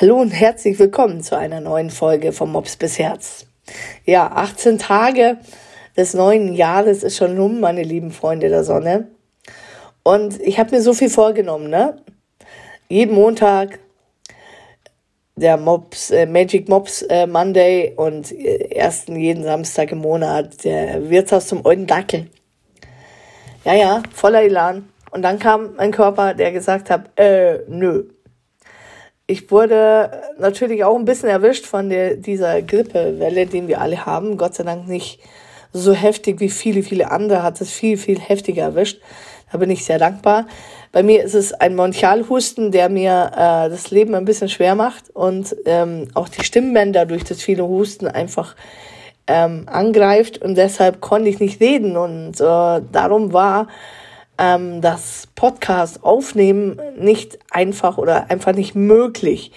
Hallo und herzlich willkommen zu einer neuen Folge vom Mops bis Herz. Ja, 18 Tage des neuen Jahres ist schon rum, meine lieben Freunde der Sonne. Und ich habe mir so viel vorgenommen, ne? Jeden Montag der Mops, äh, Magic Mops äh, Monday und äh, ersten jeden Samstag im Monat der Wirtshaus zum Euden Dackel. Ja, ja, voller Elan. Und dann kam mein Körper, der gesagt hat, äh, nö, ich wurde natürlich auch ein bisschen erwischt von der, dieser Grippewelle, den wir alle haben. Gott sei Dank nicht so heftig wie viele, viele andere, hat es viel, viel heftiger erwischt. Da bin ich sehr dankbar. Bei mir ist es ein Montialhusten, der mir äh, das Leben ein bisschen schwer macht und ähm, auch die Stimmbänder durch das viele Husten einfach ähm, angreift und deshalb konnte ich nicht reden und äh, darum war ähm, das Podcast aufnehmen nicht einfach oder einfach nicht möglich.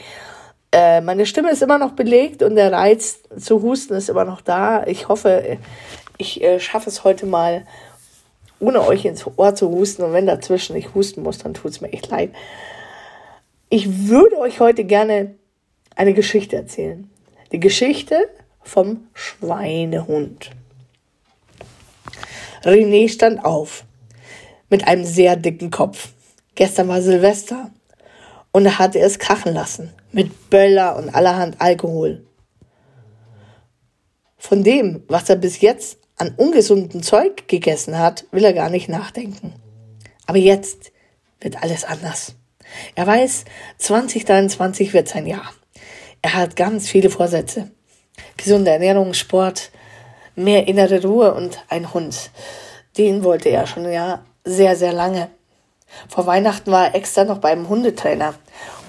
Äh, meine Stimme ist immer noch belegt und der Reiz zu husten ist immer noch da. Ich hoffe, ich äh, schaffe es heute mal, ohne euch ins Ohr zu husten. Und wenn dazwischen ich husten muss, dann tut es mir echt leid. Ich würde euch heute gerne eine Geschichte erzählen. Die Geschichte vom Schweinehund. René stand auf mit einem sehr dicken Kopf. Gestern war Silvester und er hatte es krachen lassen mit Böller und allerhand Alkohol. Von dem, was er bis jetzt an ungesunden Zeug gegessen hat, will er gar nicht nachdenken. Aber jetzt wird alles anders. Er weiß, 2023 wird sein Jahr. Er hat ganz viele Vorsätze. Gesunde Ernährung, Sport, mehr innere Ruhe und ein Hund. Den wollte er schon ja sehr, sehr lange. Vor Weihnachten war er extra noch beim Hundetrainer,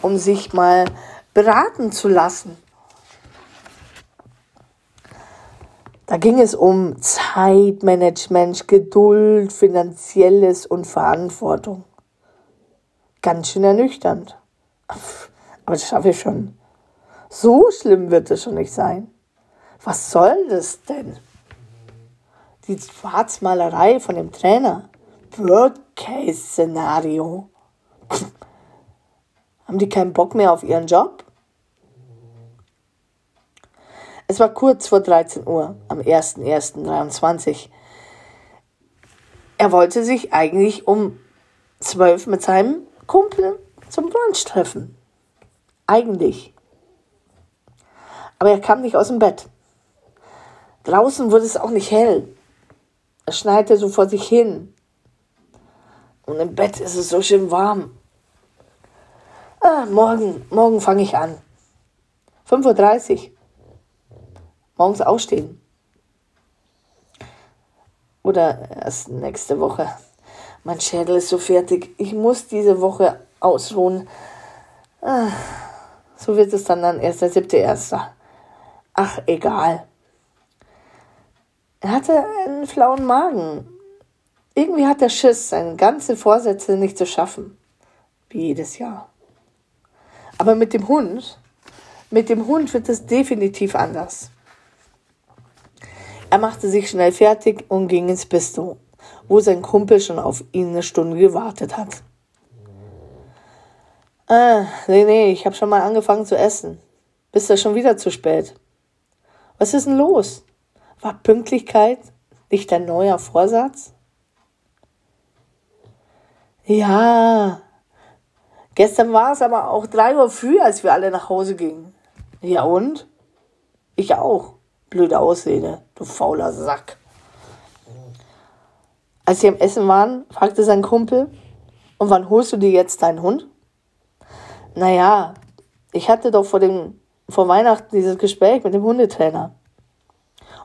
um sich mal beraten zu lassen. Da ging es um Zeitmanagement, Geduld, Finanzielles und Verantwortung. Ganz schön ernüchternd. Aber das schaffe ich schon. So schlimm wird es schon nicht sein. Was soll das denn? Die Schwarzmalerei von dem Trainer. Worst-Case-Szenario. Haben die keinen Bock mehr auf ihren Job? Es war kurz vor 13 Uhr am 01.01.23. Er wollte sich eigentlich um 12 mit seinem Kumpel zum Brunch treffen. Eigentlich. Aber er kam nicht aus dem Bett. Draußen wurde es auch nicht hell. Es schneite so vor sich hin. Und im Bett ist es so schön warm. Ah, morgen, morgen fange ich an. 5.30 Uhr. Morgens aufstehen. Oder erst nächste Woche. Mein Schädel ist so fertig. Ich muss diese Woche ausruhen. Ah, so wird es dann dann erst der siebte Erster. Ach, egal. Er hatte einen flauen Magen. Irgendwie hat er Schiss, seine ganzen Vorsätze nicht zu schaffen. Wie jedes Jahr. Aber mit dem Hund, mit dem Hund wird es definitiv anders. Er machte sich schnell fertig und ging ins Bistro, wo sein Kumpel schon auf ihn eine Stunde gewartet hat. Ah, nee, nee, ich habe schon mal angefangen zu essen. Bist du schon wieder zu spät? Was ist denn los? War Pünktlichkeit nicht dein neuer Vorsatz? Ja. Gestern war es aber auch drei Uhr früh, als wir alle nach Hause gingen. Ja und? Ich auch. Blöde Ausrede, du fauler Sack. Als sie am Essen waren, fragte sein Kumpel, und wann holst du dir jetzt deinen Hund? Naja, ich hatte doch vor, dem, vor Weihnachten dieses Gespräch mit dem Hundetrainer.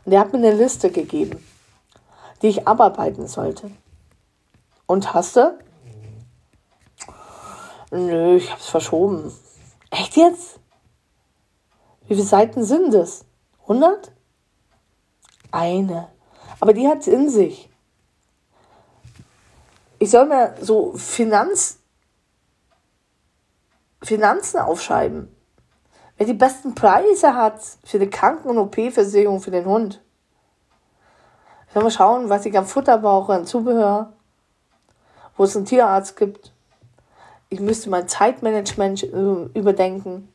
Und er hat mir eine Liste gegeben, die ich abarbeiten sollte. Und hast du? Nö, ich hab's verschoben. Echt jetzt? Wie viele Seiten sind es? 100? Eine. Aber die hat's in sich. Ich soll mir so Finanz, Finanzen aufschreiben. Wer die besten Preise hat für die Kranken- und OP-Versicherung für den Hund. Ich soll mal schauen, was ich am Futter brauche, an Zubehör, wo es einen Tierarzt gibt ich müsste mein Zeitmanagement äh, überdenken.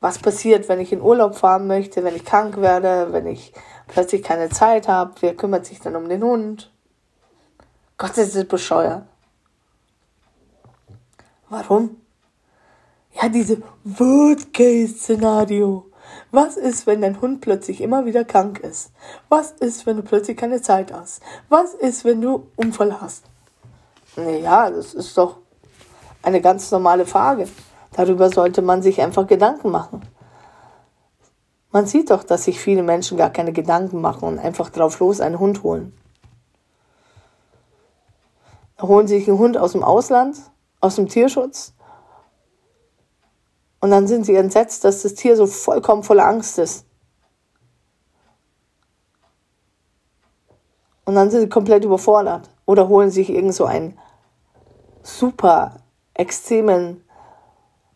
Was passiert, wenn ich in Urlaub fahren möchte, wenn ich krank werde, wenn ich plötzlich keine Zeit habe? Wer kümmert sich dann um den Hund? Gott, ist bescheuert. Warum? Ja, diese Worst-Case-Szenario. Was ist, wenn dein Hund plötzlich immer wieder krank ist? Was ist, wenn du plötzlich keine Zeit hast? Was ist, wenn du Unfall hast? Naja, das ist doch eine ganz normale Frage. Darüber sollte man sich einfach Gedanken machen. Man sieht doch, dass sich viele Menschen gar keine Gedanken machen und einfach drauf los einen Hund holen. Da holen sich einen Hund aus dem Ausland, aus dem Tierschutz. Und dann sind sie entsetzt, dass das Tier so vollkommen voller Angst ist. Und dann sind sie komplett überfordert. Oder holen sich irgend so einen super extremen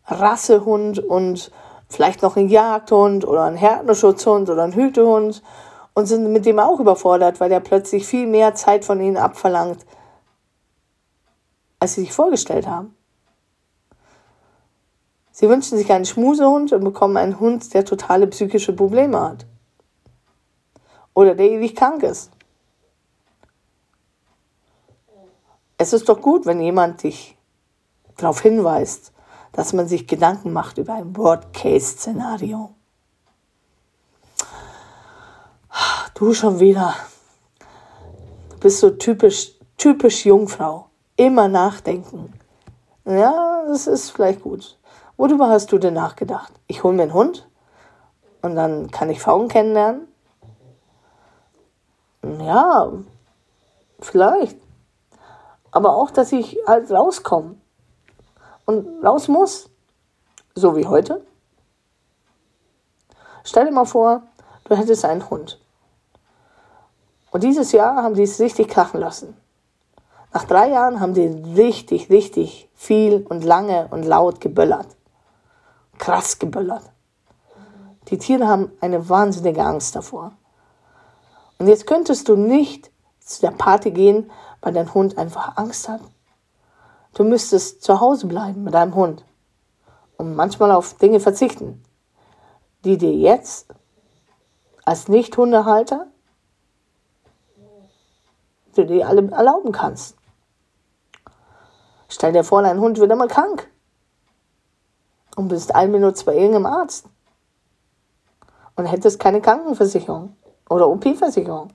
Rassehund und vielleicht noch einen Jagdhund oder einen Härtenschutzhund oder einen Hütehund und sind mit dem auch überfordert, weil der plötzlich viel mehr Zeit von ihnen abverlangt, als sie sich vorgestellt haben. Sie wünschen sich einen Schmusehund und bekommen einen Hund, der totale psychische Probleme hat. Oder der ewig krank ist. Es ist doch gut, wenn jemand dich darauf hinweist, dass man sich Gedanken macht über ein Worst-Case-Szenario. Du schon wieder. Du bist so typisch, typisch Jungfrau. Immer nachdenken. Ja, das ist vielleicht gut. Worüber hast du denn nachgedacht? Ich hole mir einen Hund und dann kann ich Frauen kennenlernen? Ja, vielleicht. Aber auch, dass ich halt rauskomme und raus muss. So wie heute. Stell dir mal vor, du hättest einen Hund. Und dieses Jahr haben die es richtig krachen lassen. Nach drei Jahren haben die richtig, richtig viel und lange und laut geböllert. Krass geböllert. Die Tiere haben eine wahnsinnige Angst davor. Und jetzt könntest du nicht zu der Party gehen, weil dein Hund einfach Angst hat. Du müsstest zu Hause bleiben mit deinem Hund und manchmal auf Dinge verzichten, die dir jetzt als Nicht-Hundehalter du dir alle erlauben kannst. Stell dir vor, dein Hund wird immer krank und bist ein Minute bei irgendeinem Arzt und hättest keine Krankenversicherung oder OP-Versicherung.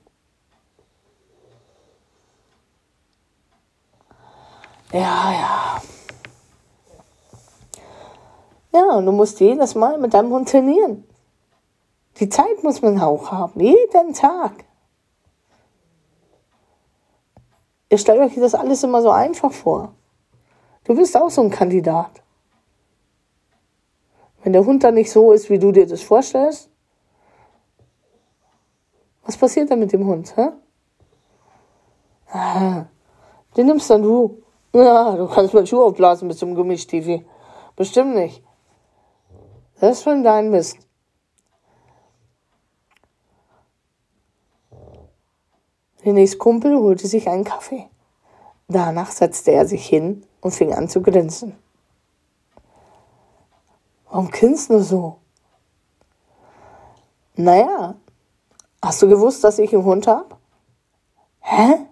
Ja, ja. Ja, und du musst jedes Mal mit deinem Hund trainieren. Die Zeit muss man auch haben, jeden Tag. Ihr stellt euch das alles immer so einfach vor. Du bist auch so ein Kandidat. Wenn der Hund dann nicht so ist, wie du dir das vorstellst, was passiert dann mit dem Hund? Hä? Den nimmst dann du. Ja, du kannst mit Schuh aufblasen bis zum Gummistiefel. Bestimmt nicht. Das ist schon dein Mist. Renés Kumpel holte sich einen Kaffee. Danach setzte er sich hin und fing an zu grinsen. Warum grinst du so? Naja, hast du gewusst, dass ich einen Hund habe? Hä?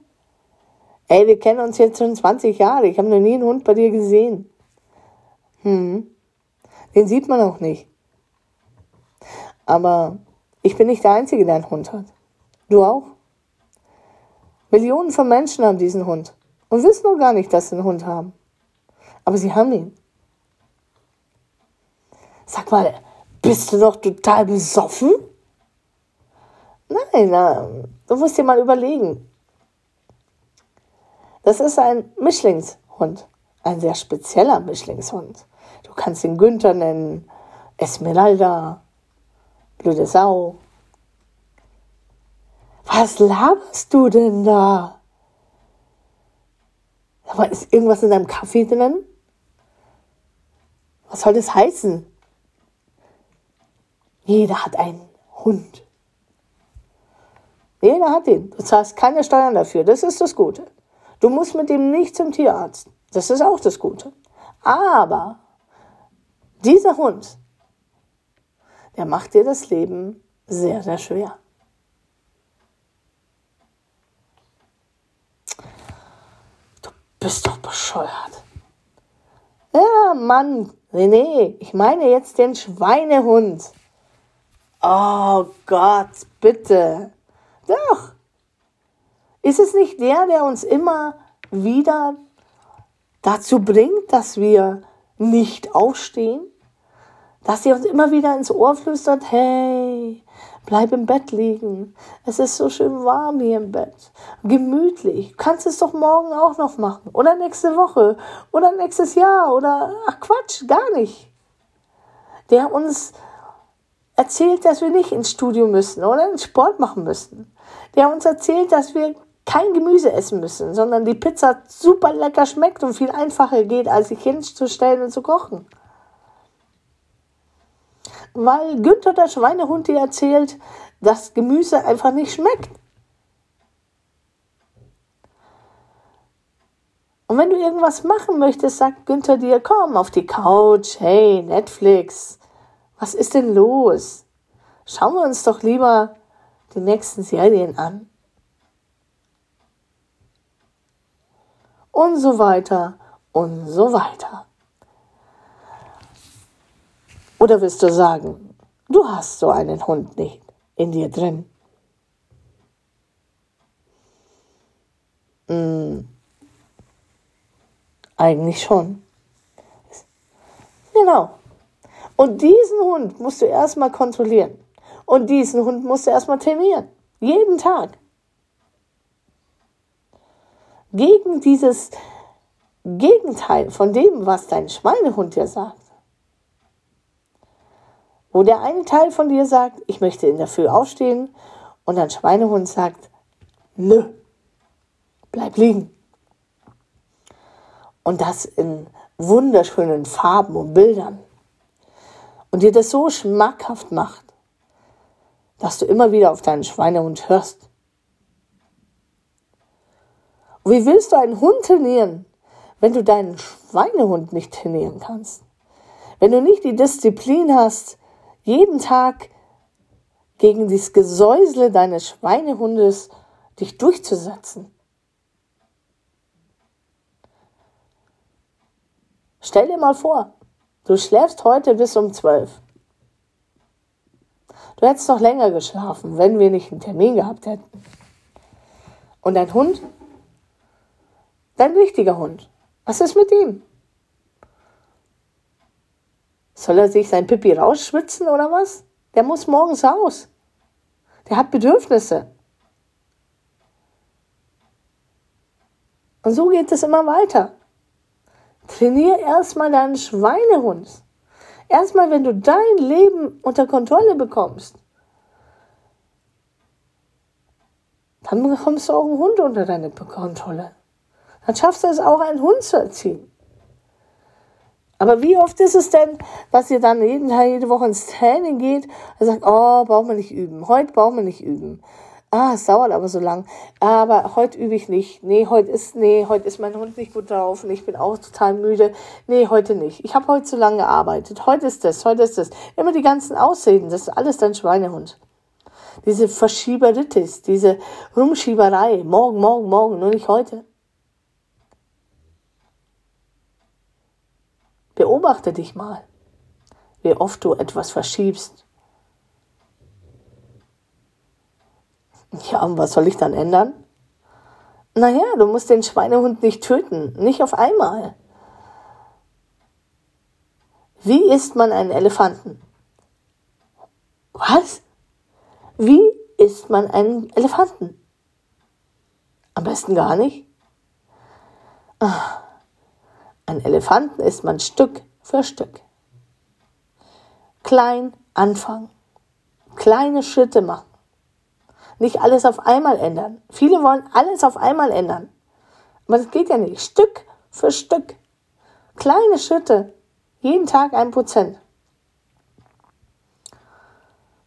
Ey, wir kennen uns jetzt schon 20 Jahre. Ich habe noch nie einen Hund bei dir gesehen. Hm. Den sieht man auch nicht. Aber ich bin nicht der Einzige, der einen Hund hat. Du auch? Millionen von Menschen haben diesen Hund und wissen noch gar nicht, dass sie einen Hund haben. Aber sie haben ihn. Sag mal, bist du noch total besoffen? Nein, na, du musst dir mal überlegen. Das ist ein Mischlingshund, ein sehr spezieller Mischlingshund. Du kannst ihn Günther nennen, Esmeralda, blöde Sau. Was laberst du denn da? Aber ist irgendwas in deinem Kaffee drin? Was soll das heißen? Jeder hat einen Hund. Jeder hat ihn. Du zahlst keine Steuern dafür. Das ist das Gute. Du musst mit dem nicht zum Tierarzt. Das ist auch das Gute. Aber dieser Hund der macht dir das Leben sehr, sehr schwer. Du bist doch bescheuert. Ja, Mann, René, ich meine jetzt den Schweinehund. Oh Gott, bitte. Doch. Ist es nicht der, der uns immer wieder dazu bringt, dass wir nicht aufstehen? Dass sie uns immer wieder ins Ohr flüstert, hey, bleib im Bett liegen. Es ist so schön warm hier im Bett. Gemütlich. Du kannst es doch morgen auch noch machen. Oder nächste Woche. Oder nächstes Jahr. Oder, ach Quatsch, gar nicht. Der uns erzählt, dass wir nicht ins Studio müssen oder ins Sport machen müssen. Der uns erzählt, dass wir kein Gemüse essen müssen, sondern die Pizza super lecker schmeckt und viel einfacher geht, als sich hinzustellen und zu kochen. Weil Günther der Schweinehund dir erzählt, dass Gemüse einfach nicht schmeckt. Und wenn du irgendwas machen möchtest, sagt Günther dir, komm auf die Couch, hey, Netflix, was ist denn los? Schauen wir uns doch lieber die nächsten Serien an. Und so weiter und so weiter. Oder willst du sagen, du hast so einen Hund nicht in dir drin? Hm, eigentlich schon. Genau. Und diesen Hund musst du erstmal kontrollieren. Und diesen Hund musst du erstmal trainieren. Jeden Tag. Gegen dieses Gegenteil von dem, was dein Schweinehund dir sagt. Wo der eine Teil von dir sagt, ich möchte in der Früh aufstehen und dein Schweinehund sagt, nö, bleib liegen. Und das in wunderschönen Farben und Bildern und dir das so schmackhaft macht, dass du immer wieder auf deinen Schweinehund hörst. Wie willst du einen Hund trainieren, wenn du deinen Schweinehund nicht trainieren kannst? Wenn du nicht die Disziplin hast, jeden Tag gegen das Gesäusle deines Schweinehundes dich durchzusetzen. Stell dir mal vor, Du schläfst heute bis um zwölf. Du hättest noch länger geschlafen, wenn wir nicht einen Termin gehabt hätten. Und dein Hund? Dein richtiger Hund. Was ist mit ihm? Soll er sich sein Pipi rausschwitzen oder was? Der muss morgens raus. Der hat Bedürfnisse. Und so geht es immer weiter. Trainier erstmal deinen Schweinehund. Erstmal, wenn du dein Leben unter Kontrolle bekommst, dann bekommst du auch einen Hund unter deine Kontrolle. Dann schaffst du es auch, einen Hund zu erziehen. Aber wie oft ist es denn, dass ihr dann jeden Tag, jede Woche ins Training geht und sagt, oh, brauchen wir nicht üben. Heute brauchen wir nicht üben ah, es dauert aber so lang. Aber heute übe ich nicht. Nee, heute ist, nee, heute ist mein Hund nicht gut drauf und ich bin auch total müde. Nee, heute nicht. Ich habe heute zu lange gearbeitet. Heute ist das, heute ist das. Immer die ganzen Ausreden, das ist alles dein Schweinehund. Diese Verschieberitis, diese Rumschieberei. Morgen, morgen, morgen, nur nicht heute. Beobachte dich mal, wie oft du etwas verschiebst Ja, und was soll ich dann ändern? Naja, du musst den Schweinehund nicht töten, nicht auf einmal. Wie isst man einen Elefanten? Was? Wie isst man einen Elefanten? Am besten gar nicht. Ach, ein Elefanten isst man Stück für Stück. Klein anfangen. Kleine Schritte machen nicht alles auf einmal ändern. Viele wollen alles auf einmal ändern. Aber das geht ja nicht. Stück für Stück. Kleine Schritte. Jeden Tag ein Prozent.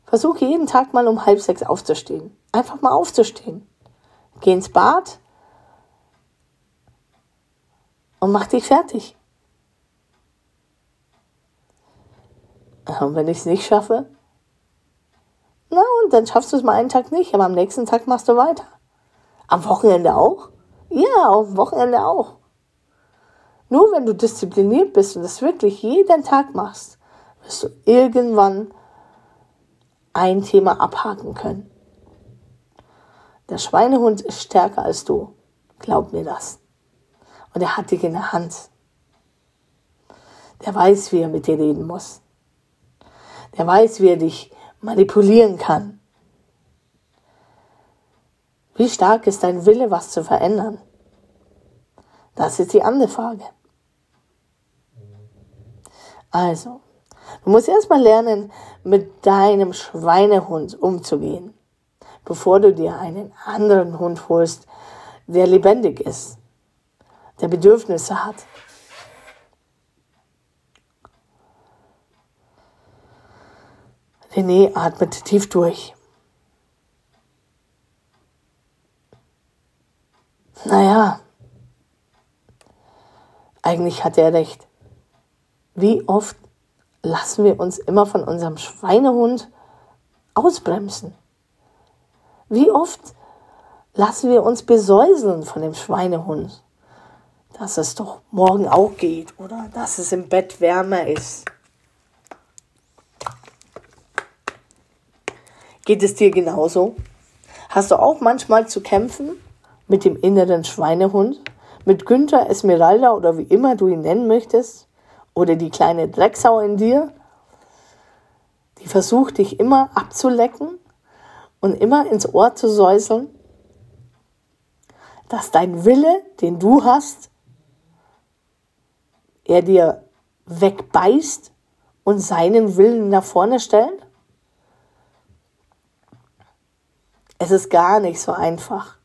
Versuche jeden Tag mal um halb sechs aufzustehen. Einfach mal aufzustehen. Geh ins Bad und mach dich fertig. Und wenn ich es nicht schaffe, dann schaffst du es mal einen Tag nicht, aber am nächsten Tag machst du weiter. Am Wochenende auch? Ja, am Wochenende auch. Nur wenn du diszipliniert bist und das wirklich jeden Tag machst, wirst du irgendwann ein Thema abhaken können. Der Schweinehund ist stärker als du. Glaub mir das. Und er hat dich in der Hand. Der weiß, wie er mit dir reden muss. Der weiß, wie er dich manipulieren kann. Wie stark ist dein Wille, was zu verändern? Das ist die andere Frage. Also, du musst erstmal lernen, mit deinem Schweinehund umzugehen, bevor du dir einen anderen Hund holst, der lebendig ist, der Bedürfnisse hat. René atmet tief durch. Naja, eigentlich hat er recht. Wie oft lassen wir uns immer von unserem Schweinehund ausbremsen? Wie oft lassen wir uns besäuseln von dem Schweinehund? Dass es doch morgen auch geht oder dass es im Bett wärmer ist. Geht es dir genauso? Hast du auch manchmal zu kämpfen mit dem inneren Schweinehund? Mit Günther, Esmeralda oder wie immer du ihn nennen möchtest? Oder die kleine Drecksau in dir, die versucht dich immer abzulecken und immer ins Ohr zu säuseln? Dass dein Wille, den du hast, er dir wegbeißt und seinen Willen nach vorne stellt? Es ist gar nicht so einfach.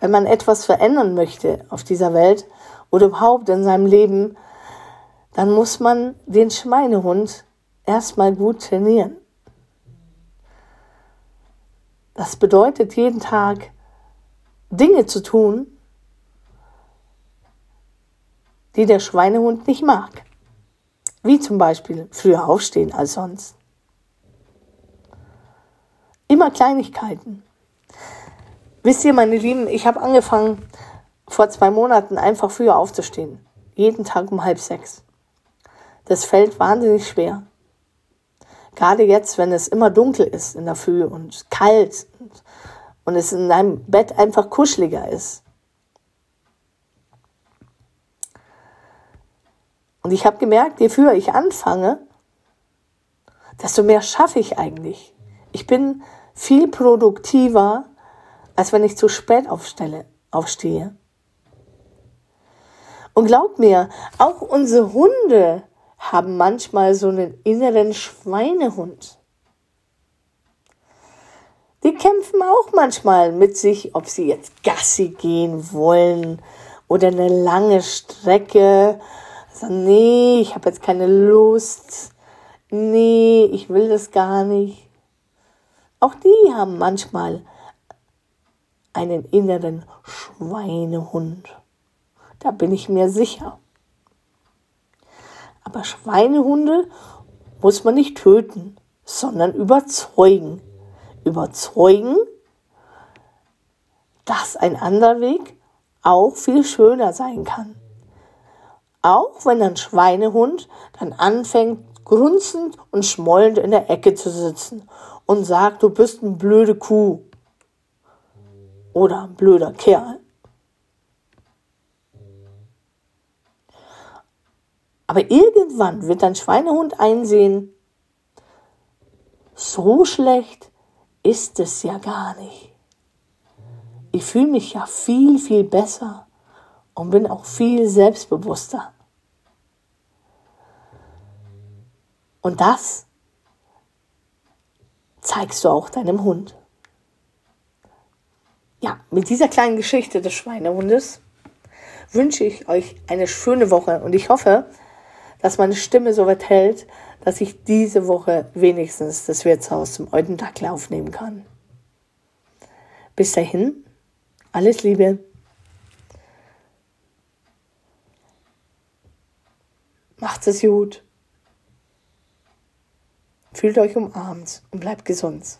Wenn man etwas verändern möchte auf dieser Welt oder überhaupt in seinem Leben, dann muss man den Schweinehund erstmal gut trainieren. Das bedeutet jeden Tag Dinge zu tun, die der Schweinehund nicht mag. Wie zum Beispiel früher aufstehen als sonst. Immer Kleinigkeiten. Wisst ihr, meine Lieben, ich habe angefangen, vor zwei Monaten einfach früher aufzustehen. Jeden Tag um halb sechs. Das fällt wahnsinnig schwer. Gerade jetzt, wenn es immer dunkel ist in der Früh und kalt und, und es in deinem Bett einfach kuscheliger ist. Und ich habe gemerkt, je früher ich anfange, desto mehr schaffe ich eigentlich. Ich bin viel produktiver, als wenn ich zu spät aufstelle, aufstehe. Und glaub mir, auch unsere Hunde haben manchmal so einen inneren Schweinehund. Die kämpfen auch manchmal mit sich, ob sie jetzt Gassi gehen wollen oder eine lange Strecke. Sagen, nee, ich habe jetzt keine Lust. Nee, ich will das gar nicht. Auch die haben manchmal einen inneren Schweinehund. Da bin ich mir sicher. Aber Schweinehunde muss man nicht töten, sondern überzeugen. Überzeugen, dass ein anderer Weg auch viel schöner sein kann. Auch wenn ein Schweinehund dann anfängt, grunzend und schmollend in der Ecke zu sitzen und sagt, du bist eine blöde Kuh oder ein blöder Kerl. Aber irgendwann wird dein Schweinehund einsehen, so schlecht ist es ja gar nicht. Ich fühle mich ja viel, viel besser und bin auch viel selbstbewusster. Und das zeigst du auch deinem Hund ja, mit dieser kleinen Geschichte des Schweinehundes wünsche ich euch eine schöne Woche und ich hoffe, dass meine Stimme so weit hält, dass ich diese Woche wenigstens das Wirtshaus zum alten Dackel aufnehmen kann. Bis dahin, alles Liebe. Macht es gut. Fühlt euch umarmt und bleibt gesund.